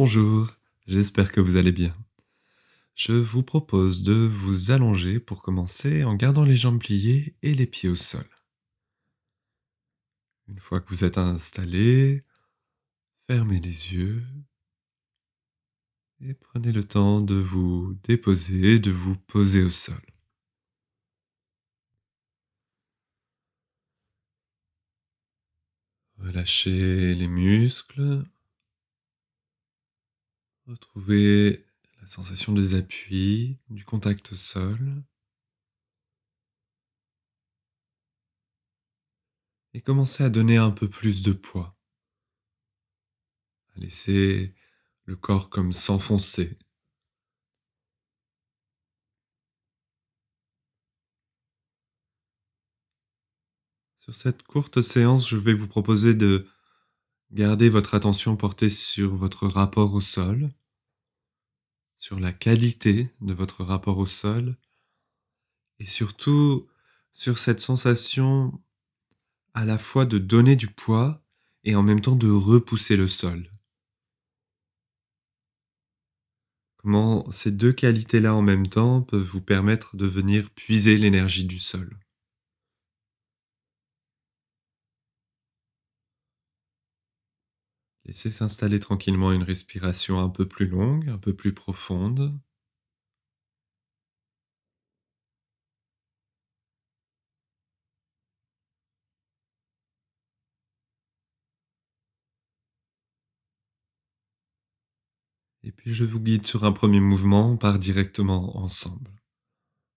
Bonjour, j'espère que vous allez bien. Je vous propose de vous allonger pour commencer en gardant les jambes pliées et les pieds au sol. Une fois que vous êtes installé, fermez les yeux et prenez le temps de vous déposer, de vous poser au sol. Relâchez les muscles. Retrouvez la sensation des appuis, du contact au sol. Et commencez à donner un peu plus de poids. À laisser le corps comme s'enfoncer. Sur cette courte séance, je vais vous proposer de garder votre attention portée sur votre rapport au sol, sur la qualité de votre rapport au sol, et surtout sur cette sensation à la fois de donner du poids et en même temps de repousser le sol. Comment ces deux qualités-là en même temps peuvent vous permettre de venir puiser l'énergie du sol. Laissez s'installer tranquillement une respiration un peu plus longue, un peu plus profonde. Et puis je vous guide sur un premier mouvement, on part directement ensemble.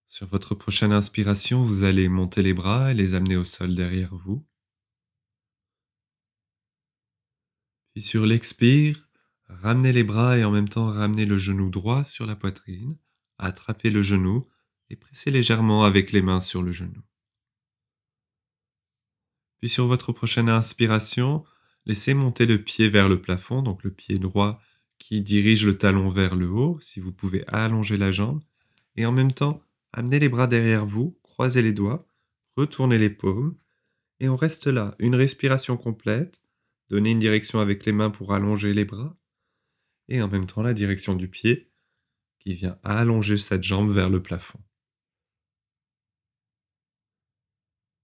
Sur votre prochaine inspiration, vous allez monter les bras et les amener au sol derrière vous. Puis sur l'expire, ramenez les bras et en même temps ramenez le genou droit sur la poitrine, attrapez le genou et pressez légèrement avec les mains sur le genou. Puis sur votre prochaine inspiration, laissez monter le pied vers le plafond, donc le pied droit qui dirige le talon vers le haut, si vous pouvez allonger la jambe, et en même temps, amenez les bras derrière vous, croisez les doigts, retournez les paumes, et on reste là, une respiration complète, Donnez une direction avec les mains pour allonger les bras. Et en même temps la direction du pied qui vient allonger cette jambe vers le plafond.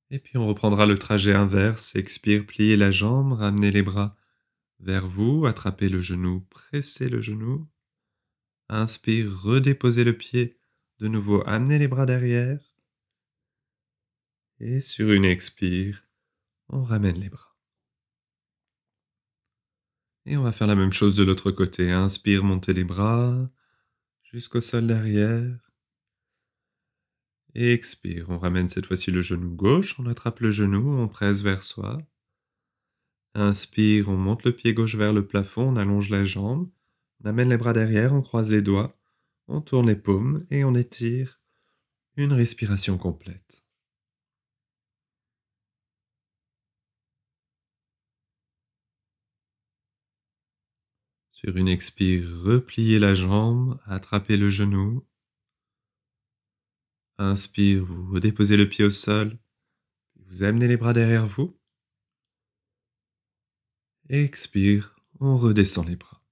Et puis on reprendra le trajet inverse. Expire, pliez la jambe, ramenez les bras vers vous, attrapez le genou, pressez le genou. Inspire, redéposez le pied. De nouveau, amenez les bras derrière. Et sur une expire, on ramène les bras. Et on va faire la même chose de l'autre côté. Inspire, montez les bras jusqu'au sol derrière. Et expire, on ramène cette fois-ci le genou gauche, on attrape le genou, on presse vers soi. Inspire, on monte le pied gauche vers le plafond, on allonge la jambe, on amène les bras derrière, on croise les doigts, on tourne les paumes. Et on étire. Une respiration complète. Sur une expire, repliez la jambe, attrapez le genou. Inspire, vous redéposez le pied au sol, vous amenez les bras derrière vous. Expire, on redescend les bras.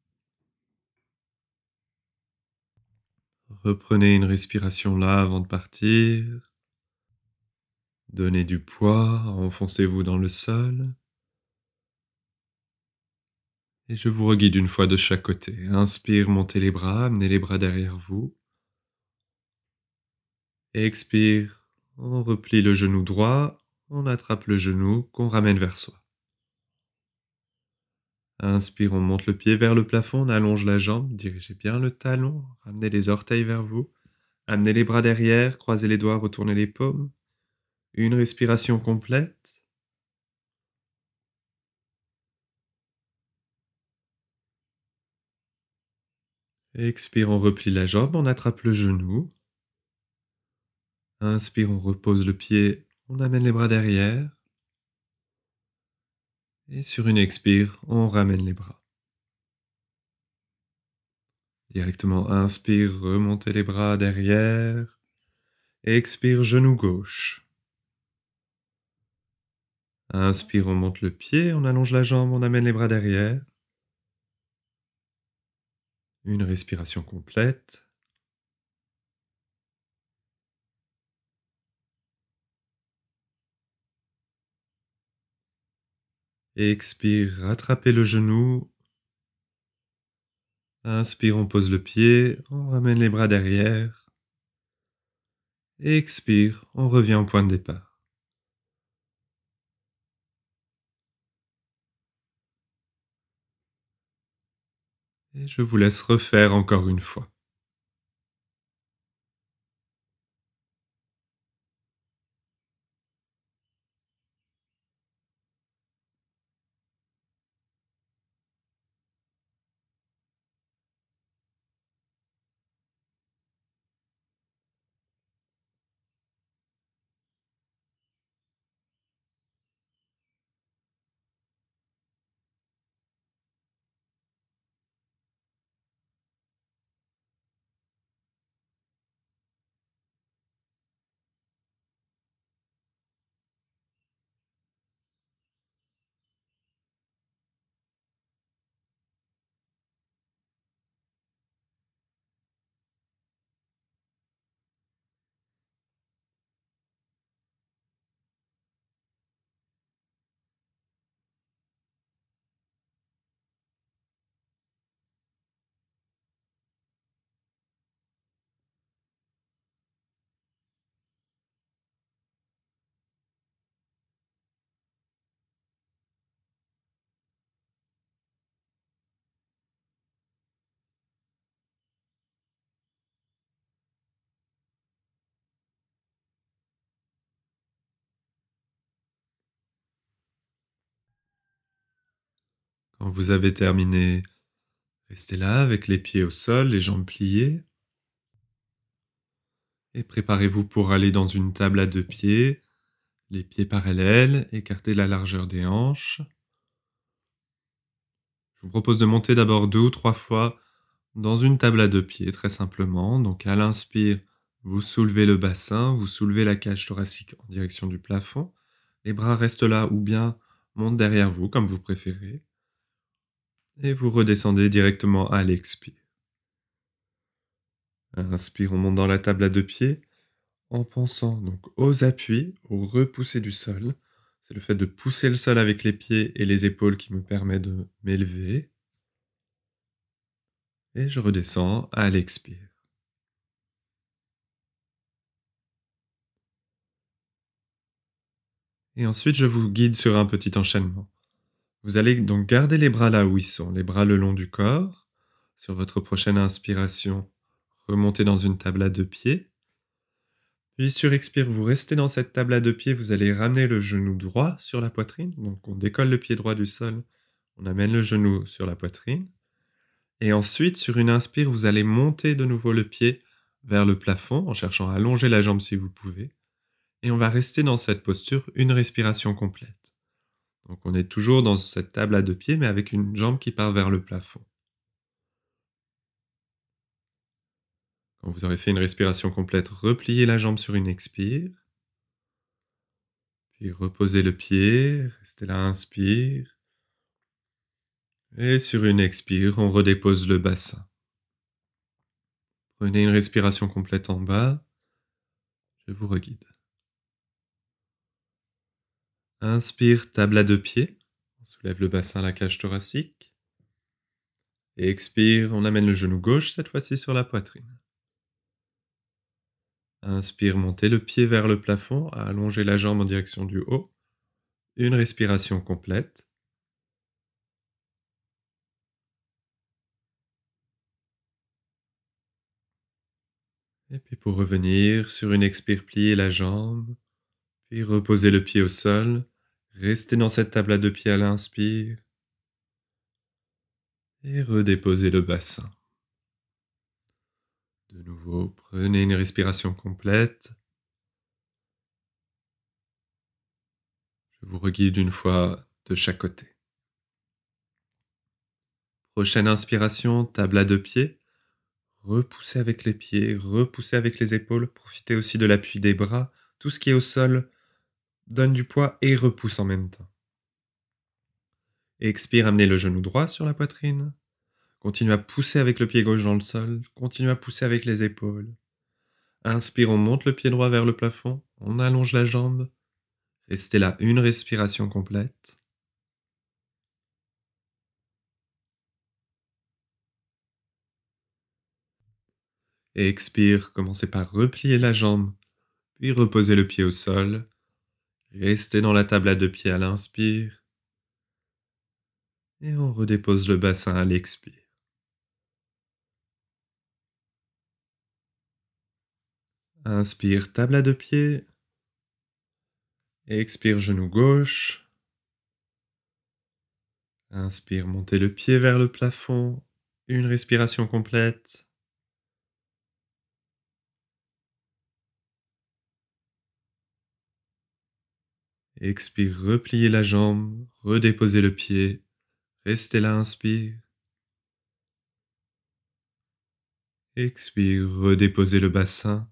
Reprenez une respiration là avant de partir. Donnez du poids, enfoncez-vous dans le sol. Et je vous reguide une fois de chaque côté. Inspire, montez les bras, amenez les bras derrière vous. Expire, on replie le genou droit, on attrape le genou qu'on ramène vers soi. Inspire, on monte le pied vers le plafond, on allonge la jambe, dirigez bien le talon, ramenez les orteils vers vous, amenez les bras derrière, croisez les doigts, retournez les paumes. Une respiration complète. Expire, on replie la jambe, on attrape le genou. Inspire, on repose le pied, on amène les bras derrière. Et sur une expire, on ramène les bras. Directement, inspire, remontez les bras derrière. Expire, genou gauche. Inspire, on monte le pied, on allonge la jambe, on amène les bras derrière. Une respiration complète. Expire, rattrapez le genou. Inspire, on pose le pied, on ramène les bras derrière. Expire, on revient au point de départ. Et je vous laisse refaire encore une fois. Quand vous avez terminé, restez là avec les pieds au sol, les jambes pliées. Et préparez-vous pour aller dans une table à deux pieds, les pieds parallèles, écartez la largeur des hanches. Je vous propose de monter d'abord deux ou trois fois dans une table à deux pieds, très simplement. Donc à l'inspire, vous soulevez le bassin, vous soulevez la cage thoracique en direction du plafond. Les bras restent là ou bien montent derrière vous, comme vous préférez et vous redescendez directement à l'expire. Inspire, on monte dans la table à deux pieds en pensant donc aux appuis, au repousser du sol. C'est le fait de pousser le sol avec les pieds et les épaules qui me permet de m'élever. Et je redescends à l'expire. Et ensuite, je vous guide sur un petit enchaînement. Vous allez donc garder les bras là où ils sont, les bras le long du corps. Sur votre prochaine inspiration, remontez dans une table à deux pieds. Puis sur expire, vous restez dans cette table à deux pieds, vous allez ramener le genou droit sur la poitrine. Donc on décolle le pied droit du sol, on amène le genou sur la poitrine. Et ensuite, sur une inspire, vous allez monter de nouveau le pied vers le plafond en cherchant à allonger la jambe si vous pouvez. Et on va rester dans cette posture une respiration complète. Donc on est toujours dans cette table à deux pieds, mais avec une jambe qui part vers le plafond. Quand vous aurez fait une respiration complète, repliez la jambe sur une expire. Puis reposez le pied, restez là, inspire. Et sur une expire, on redépose le bassin. Prenez une respiration complète en bas. Je vous reguide. Inspire, table à deux pieds. On soulève le bassin à la cage thoracique. Et expire, on amène le genou gauche, cette fois-ci sur la poitrine. Inspire, montez le pied vers le plafond, allongez la jambe en direction du haut. Une respiration complète. Et puis pour revenir, sur une expire, pliez la jambe, puis reposez le pied au sol. Restez dans cette table à deux pieds à l'inspire. Et redéposez le bassin. De nouveau, prenez une respiration complète. Je vous reguide une fois de chaque côté. Prochaine inspiration, table à deux pieds. Repoussez avec les pieds, repoussez avec les épaules. Profitez aussi de l'appui des bras. Tout ce qui est au sol, donne du poids et repousse en même temps. Expire, amenez le genou droit sur la poitrine. Continuez à pousser avec le pied gauche dans le sol. Continuez à pousser avec les épaules. Inspire, on monte le pied droit vers le plafond. On allonge la jambe. Restez là une respiration complète. Et expire, commencez par replier la jambe, puis reposez le pied au sol. Restez dans la table à deux pieds à l'inspire. Et on redépose le bassin à l'expire. Inspire, table à deux pieds. Expire, genou gauche. Inspire, montez le pied vers le plafond. Une respiration complète. Expire, repliez la jambe, redéposez le pied. Restez là, inspire. Expire, redéposez le bassin.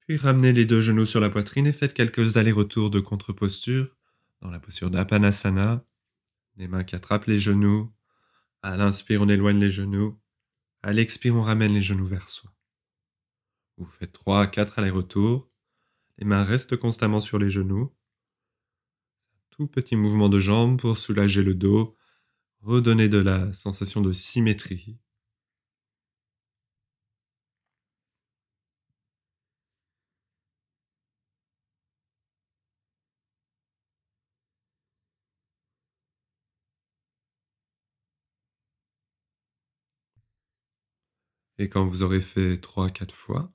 Puis ramenez les deux genoux sur la poitrine et faites quelques allers-retours de contre-posture dans la posture d'Apanasana. Les mains qui attrapent les genoux. À l'inspire, on éloigne les genoux. À l'expire, on ramène les genoux vers soi. Vous faites 3 à 4 allers-retours. Les mains restent constamment sur les genoux. Tout petit mouvement de jambes pour soulager le dos, redonner de la sensation de symétrie. Et quand vous aurez fait 3-4 fois,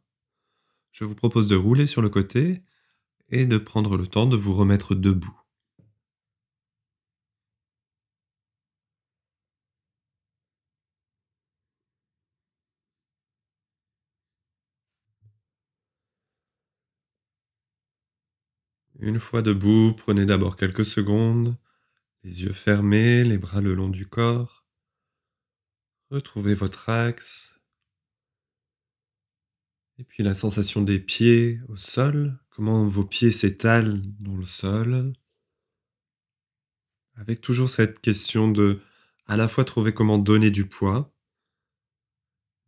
je vous propose de rouler sur le côté et de prendre le temps de vous remettre debout. Une fois debout, prenez d'abord quelques secondes, les yeux fermés, les bras le long du corps. Retrouvez votre axe. Et puis la sensation des pieds au sol, comment vos pieds s'étalent dans le sol. Avec toujours cette question de à la fois trouver comment donner du poids,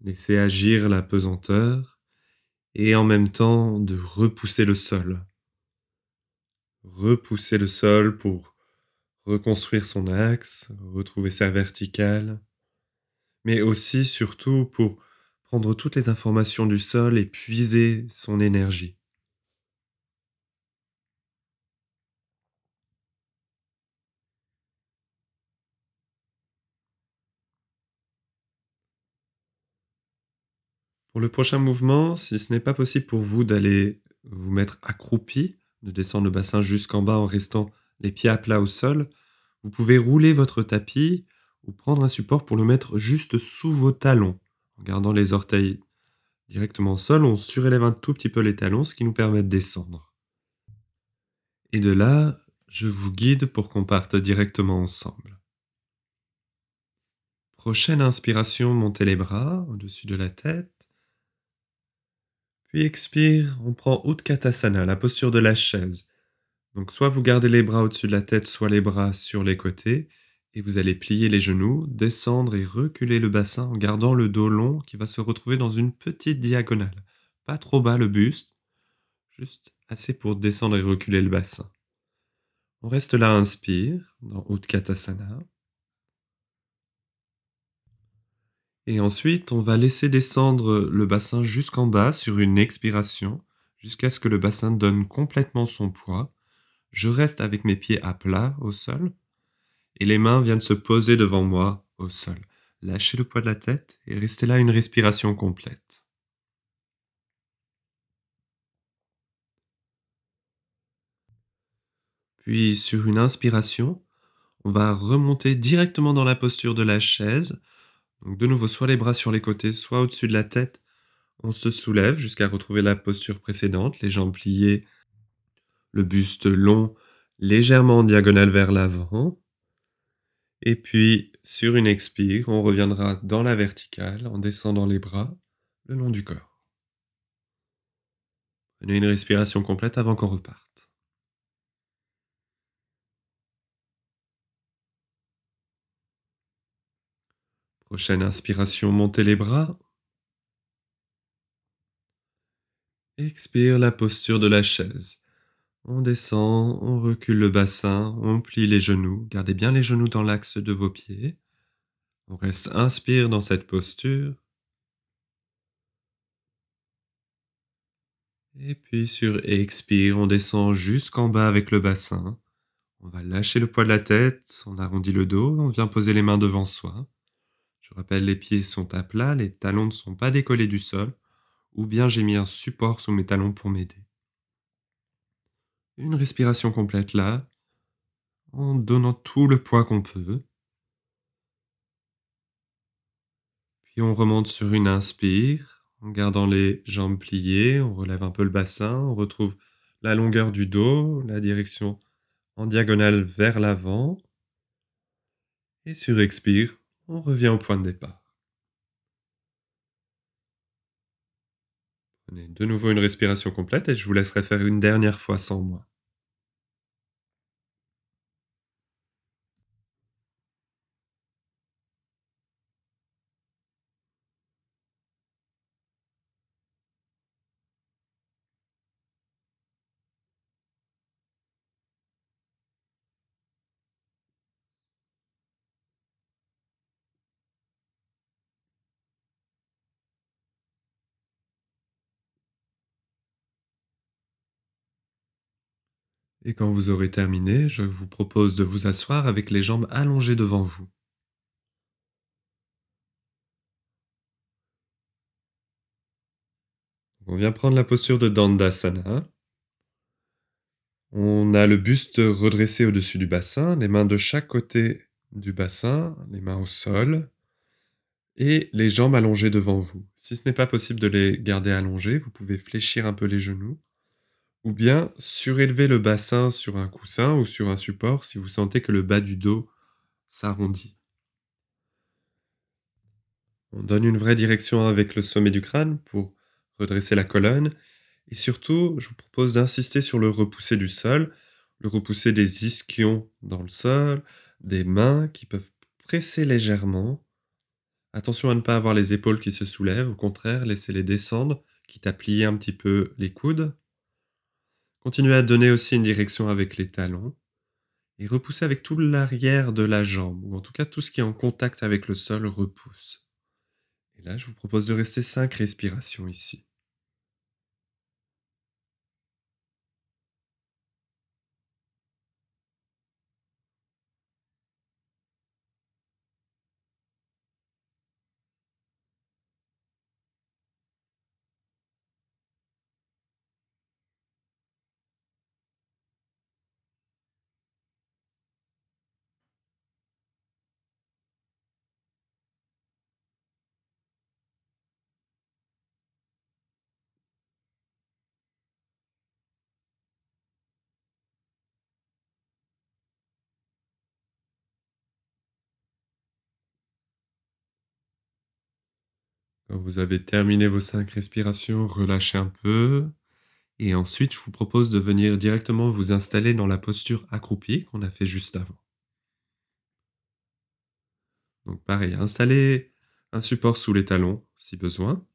laisser agir la pesanteur, et en même temps de repousser le sol repousser le sol pour reconstruire son axe, retrouver sa verticale, mais aussi surtout pour prendre toutes les informations du sol et puiser son énergie. Pour le prochain mouvement, si ce n'est pas possible pour vous d'aller vous mettre accroupi, de descendre le bassin jusqu'en bas en restant les pieds à plat au sol, vous pouvez rouler votre tapis ou prendre un support pour le mettre juste sous vos talons. En gardant les orteils directement au sol, on surélève un tout petit peu les talons, ce qui nous permet de descendre. Et de là, je vous guide pour qu'on parte directement ensemble. Prochaine inspiration, montez les bras au-dessus de la tête. Puis expire, on prend Utkatasana, la posture de la chaise. Donc soit vous gardez les bras au-dessus de la tête, soit les bras sur les côtés, et vous allez plier les genoux, descendre et reculer le bassin en gardant le dos long qui va se retrouver dans une petite diagonale. Pas trop bas le buste, juste assez pour descendre et reculer le bassin. On reste là, inspire, dans Utkatasana. Et ensuite, on va laisser descendre le bassin jusqu'en bas sur une expiration, jusqu'à ce que le bassin donne complètement son poids. Je reste avec mes pieds à plat au sol, et les mains viennent se poser devant moi au sol. Lâchez le poids de la tête et restez là une respiration complète. Puis sur une inspiration, on va remonter directement dans la posture de la chaise de nouveau, soit les bras sur les côtés, soit au-dessus de la tête. On se soulève jusqu'à retrouver la posture précédente, les jambes pliées, le buste long, légèrement en diagonale vers l'avant. Et puis, sur une expire, on reviendra dans la verticale en descendant les bras le long du corps. Prenez une respiration complète avant qu'on reparte. Prochaine inspiration, montez les bras. Expire la posture de la chaise. On descend, on recule le bassin, on plie les genoux. Gardez bien les genoux dans l'axe de vos pieds. On reste inspire dans cette posture. Et puis sur expire, on descend jusqu'en bas avec le bassin. On va lâcher le poids de la tête, on arrondit le dos, on vient poser les mains devant soi. Je rappelle, les pieds sont à plat, les talons ne sont pas décollés du sol ou bien j'ai mis un support sous mes talons pour m'aider. Une respiration complète là, en donnant tout le poids qu'on peut. Puis on remonte sur une inspire, en gardant les jambes pliées, on relève un peu le bassin, on retrouve la longueur du dos, la direction en diagonale vers l'avant. Et sur expire, on revient au point de départ. Prenez de nouveau une respiration complète et je vous laisserai faire une dernière fois sans moi. Et quand vous aurez terminé, je vous propose de vous asseoir avec les jambes allongées devant vous. On vient prendre la posture de Dandasana. On a le buste redressé au-dessus du bassin, les mains de chaque côté du bassin, les mains au sol, et les jambes allongées devant vous. Si ce n'est pas possible de les garder allongées, vous pouvez fléchir un peu les genoux ou bien surélever le bassin sur un coussin ou sur un support si vous sentez que le bas du dos s'arrondit. On donne une vraie direction avec le sommet du crâne pour redresser la colonne. Et surtout, je vous propose d'insister sur le repousser du sol, le repousser des ischions dans le sol, des mains qui peuvent presser légèrement. Attention à ne pas avoir les épaules qui se soulèvent, au contraire, laissez-les descendre, quitte à plier un petit peu les coudes. Continuez à donner aussi une direction avec les talons et repoussez avec tout l'arrière de la jambe, ou en tout cas tout ce qui est en contact avec le sol repousse. Et là, je vous propose de rester cinq respirations ici. Vous avez terminé vos cinq respirations, relâchez un peu. Et ensuite, je vous propose de venir directement vous installer dans la posture accroupie qu'on a fait juste avant. Donc pareil, installez un support sous les talons si besoin.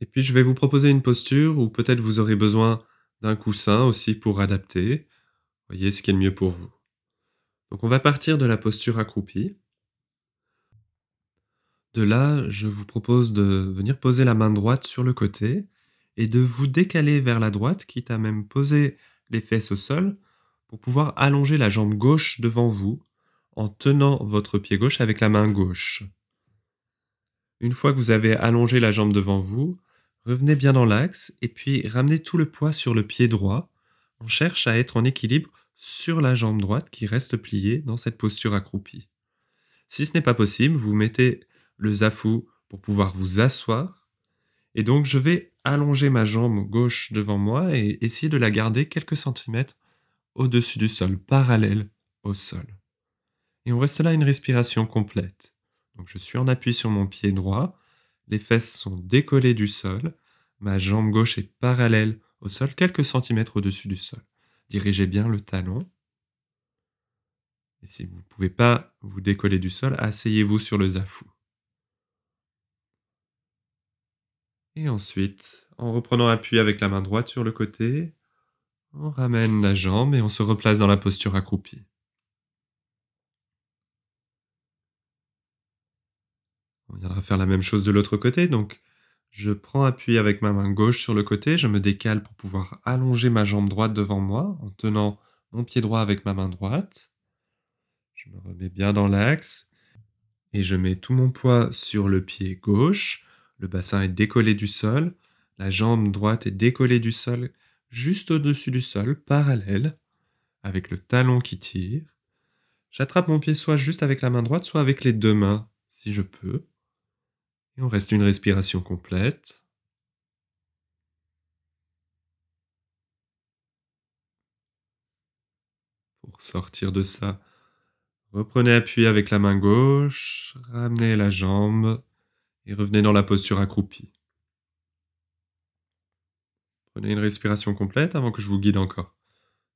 Et puis je vais vous proposer une posture où peut-être vous aurez besoin d'un coussin aussi pour adapter. Voyez ce qui est le mieux pour vous. Donc on va partir de la posture accroupie. De là, je vous propose de venir poser la main droite sur le côté et de vous décaler vers la droite, quitte à même poser les fesses au sol, pour pouvoir allonger la jambe gauche devant vous en tenant votre pied gauche avec la main gauche. Une fois que vous avez allongé la jambe devant vous, revenez bien dans l'axe et puis ramenez tout le poids sur le pied droit. On cherche à être en équilibre sur la jambe droite qui reste pliée dans cette posture accroupie. Si ce n'est pas possible, vous mettez le zafou pour pouvoir vous asseoir. Et donc je vais allonger ma jambe gauche devant moi et essayer de la garder quelques centimètres au-dessus du sol, parallèle au sol. Et on reste là une respiration complète. Donc je suis en appui sur mon pied droit, les fesses sont décollées du sol, ma jambe gauche est parallèle au sol, quelques centimètres au-dessus du sol. Dirigez bien le talon. Et si vous ne pouvez pas vous décoller du sol, asseyez-vous sur le zafou. Et ensuite, en reprenant appui avec la main droite sur le côté, on ramène la jambe et on se replace dans la posture accroupie. On viendra faire la même chose de l'autre côté, donc je prends appui avec ma main gauche sur le côté, je me décale pour pouvoir allonger ma jambe droite devant moi en tenant mon pied droit avec ma main droite. Je me remets bien dans l'axe et je mets tout mon poids sur le pied gauche. Le bassin est décollé du sol. La jambe droite est décollée du sol juste au-dessus du sol, parallèle, avec le talon qui tire. J'attrape mon pied soit juste avec la main droite, soit avec les deux mains, si je peux. Et on reste une respiration complète. Pour sortir de ça, Reprenez appui avec la main gauche, ramenez la jambe et revenez dans la posture accroupie. Prenez une respiration complète avant que je vous guide encore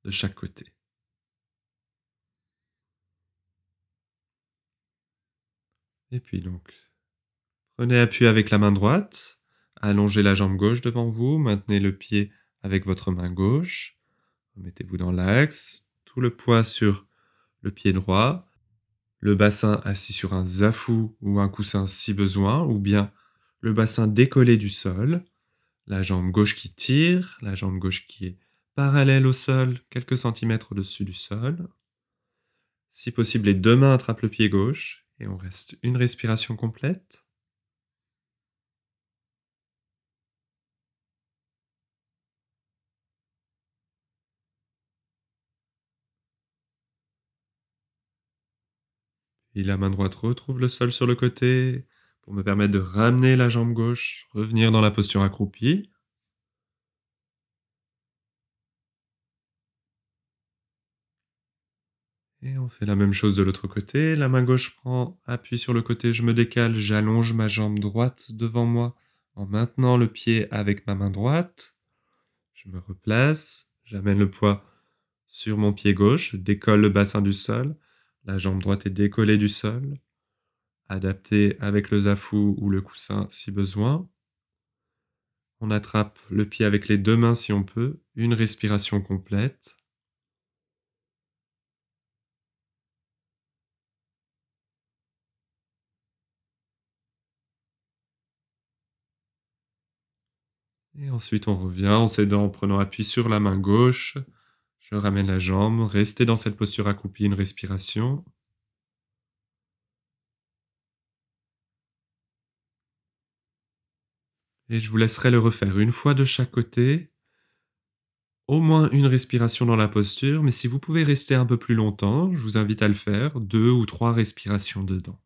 de chaque côté. Et puis donc, prenez appui avec la main droite, allongez la jambe gauche devant vous, maintenez le pied avec votre main gauche, remettez-vous dans l'axe, tout le poids sur le pied droit, le bassin assis sur un zafou ou un coussin si besoin, ou bien le bassin décollé du sol, la jambe gauche qui tire, la jambe gauche qui est parallèle au sol, quelques centimètres au-dessus du sol. Si possible, les deux mains attrapent le pied gauche et on reste une respiration complète. La main droite retrouve le sol sur le côté pour me permettre de ramener la jambe gauche, revenir dans la posture accroupie. Et on fait la même chose de l'autre côté. La main gauche prend appui sur le côté, je me décale, j'allonge ma jambe droite devant moi en maintenant le pied avec ma main droite. Je me replace, j'amène le poids sur mon pied gauche, je décolle le bassin du sol. La jambe droite est décollée du sol, adaptée avec le zafou ou le coussin si besoin. On attrape le pied avec les deux mains si on peut, une respiration complète. Et ensuite on revient en s'aidant en prenant appui sur la main gauche, je ramène la jambe, restez dans cette posture accroupie une respiration. Et je vous laisserai le refaire une fois de chaque côté. Au moins une respiration dans la posture, mais si vous pouvez rester un peu plus longtemps, je vous invite à le faire, deux ou trois respirations dedans.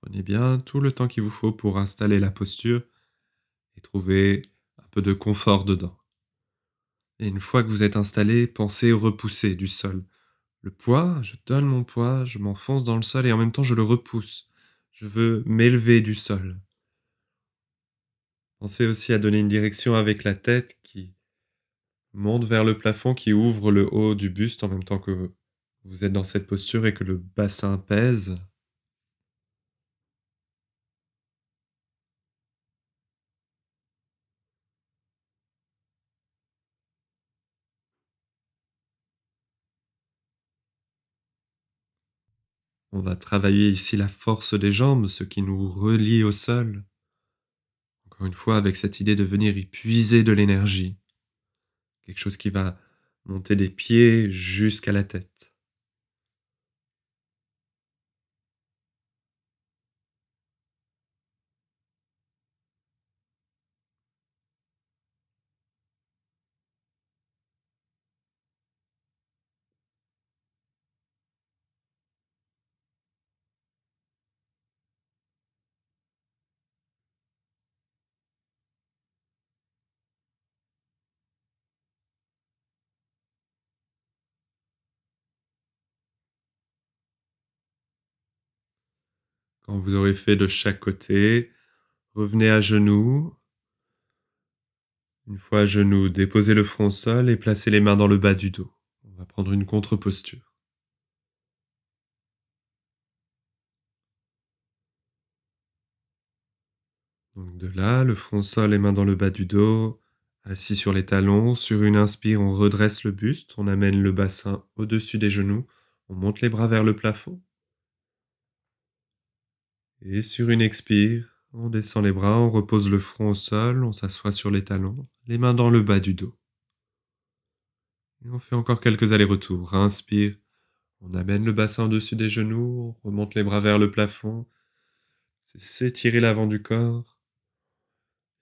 Prenez bien tout le temps qu'il vous faut pour installer la posture et trouver un peu de confort dedans. Et une fois que vous êtes installé, pensez repousser du sol. Le poids, je donne mon poids, je m'enfonce dans le sol et en même temps je le repousse. Je veux m'élever du sol. Pensez aussi à donner une direction avec la tête qui monte vers le plafond, qui ouvre le haut du buste en même temps que vous êtes dans cette posture et que le bassin pèse. On va travailler ici la force des jambes, ce qui nous relie au sol. Encore une fois, avec cette idée de venir y puiser de l'énergie. Quelque chose qui va monter des pieds jusqu'à la tête. Quand vous aurez fait de chaque côté, revenez à genoux. Une fois à genoux, déposez le front sol et placez les mains dans le bas du dos. On va prendre une contre-posture. Donc de là, le front sol, les mains dans le bas du dos, assis sur les talons. Sur une inspire, on redresse le buste, on amène le bassin au-dessus des genoux, on monte les bras vers le plafond. Et sur une expire, on descend les bras, on repose le front au sol, on s'assoit sur les talons, les mains dans le bas du dos. Et on fait encore quelques allers-retours. Inspire, on amène le bassin au-dessus des genoux, on remonte les bras vers le plafond. C'est s'étirer l'avant du corps.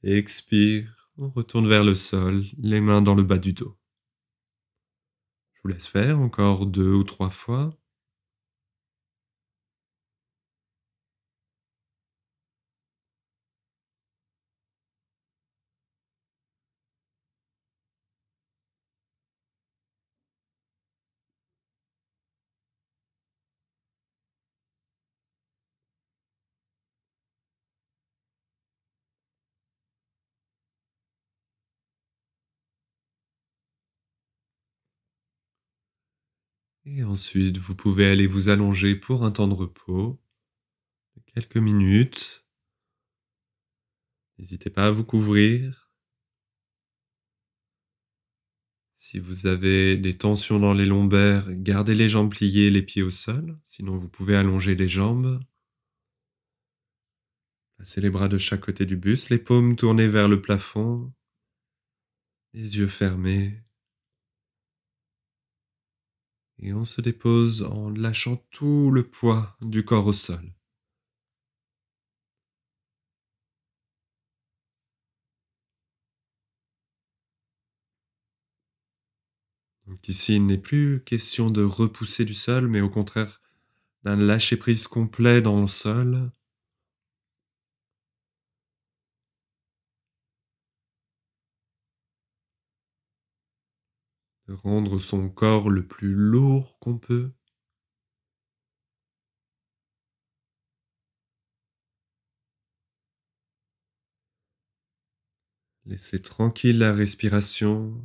Expire, on retourne vers le sol, les mains dans le bas du dos. Je vous laisse faire encore deux ou trois fois. Et ensuite, vous pouvez aller vous allonger pour un temps de repos de quelques minutes. N'hésitez pas à vous couvrir. Si vous avez des tensions dans les lombaires, gardez les jambes pliées, les pieds au sol. Sinon, vous pouvez allonger les jambes. Placez les bras de chaque côté du buste, les paumes tournées vers le plafond, les yeux fermés. Et on se dépose en lâchant tout le poids du corps au sol. Donc ici, il n'est plus question de repousser du sol, mais au contraire d'un lâcher-prise complet dans le sol. Rendre son corps le plus lourd qu'on peut. Laissez tranquille la respiration.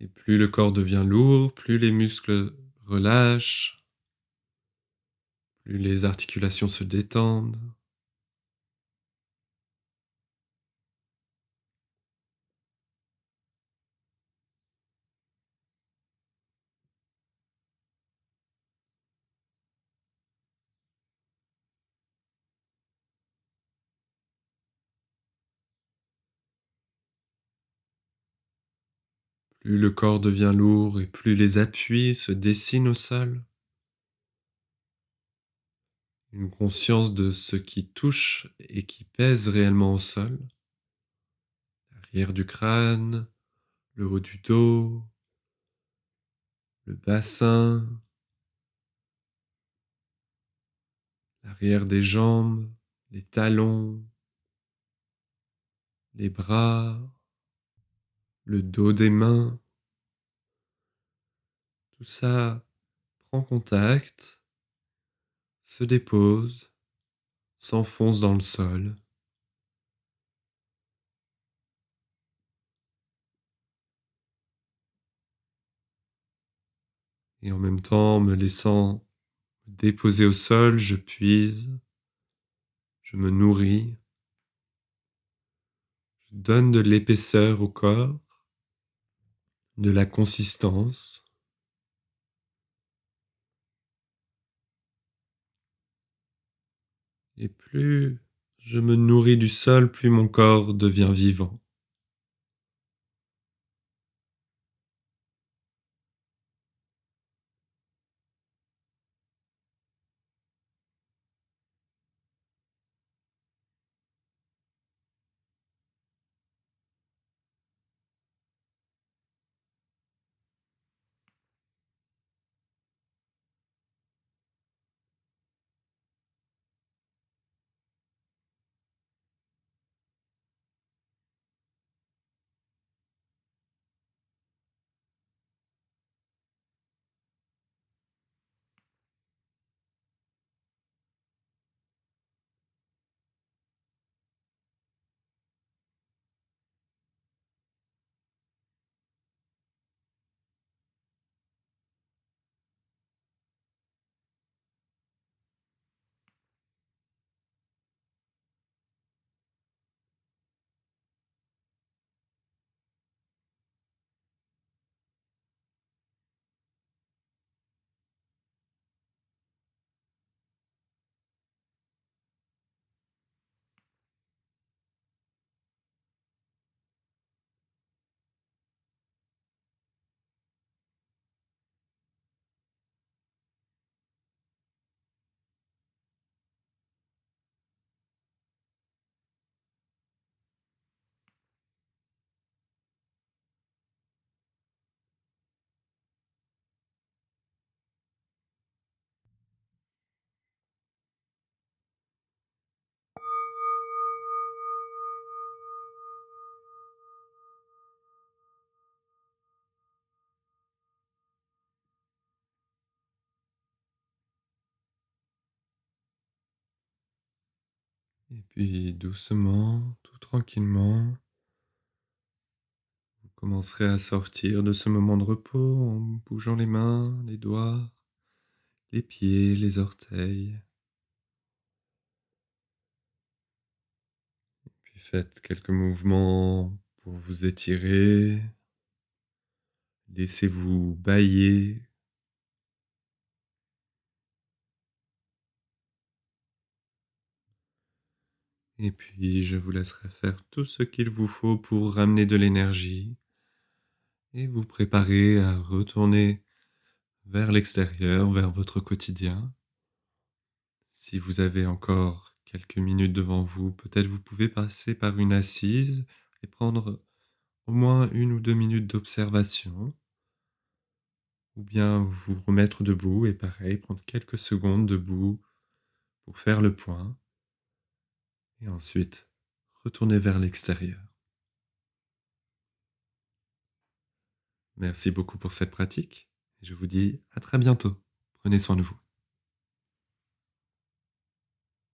Et plus le corps devient lourd, plus les muscles relâchent, plus les articulations se détendent. Plus le corps devient lourd et plus les appuis se dessinent au sol. Une conscience de ce qui touche et qui pèse réellement au sol. L'arrière du crâne, le haut du dos, le bassin, l'arrière des jambes, les talons, les bras, le dos des mains. Tout ça prend contact, se dépose, s'enfonce dans le sol. Et en même temps, me laissant déposer au sol, je puise, je me nourris, je donne de l'épaisseur au corps de la consistance. Et plus je me nourris du sol, plus mon corps devient vivant. Et puis doucement, tout tranquillement, vous commencerez à sortir de ce moment de repos en bougeant les mains, les doigts, les pieds, les orteils. Puis faites quelques mouvements pour vous étirer. Laissez-vous bailler Et puis, je vous laisserai faire tout ce qu'il vous faut pour ramener de l'énergie et vous préparer à retourner vers l'extérieur, vers votre quotidien. Si vous avez encore quelques minutes devant vous, peut-être vous pouvez passer par une assise et prendre au moins une ou deux minutes d'observation. Ou bien vous remettre debout et pareil, prendre quelques secondes debout pour faire le point et ensuite retournez vers l'extérieur. Merci beaucoup pour cette pratique et je vous dis à très bientôt. Prenez soin de vous.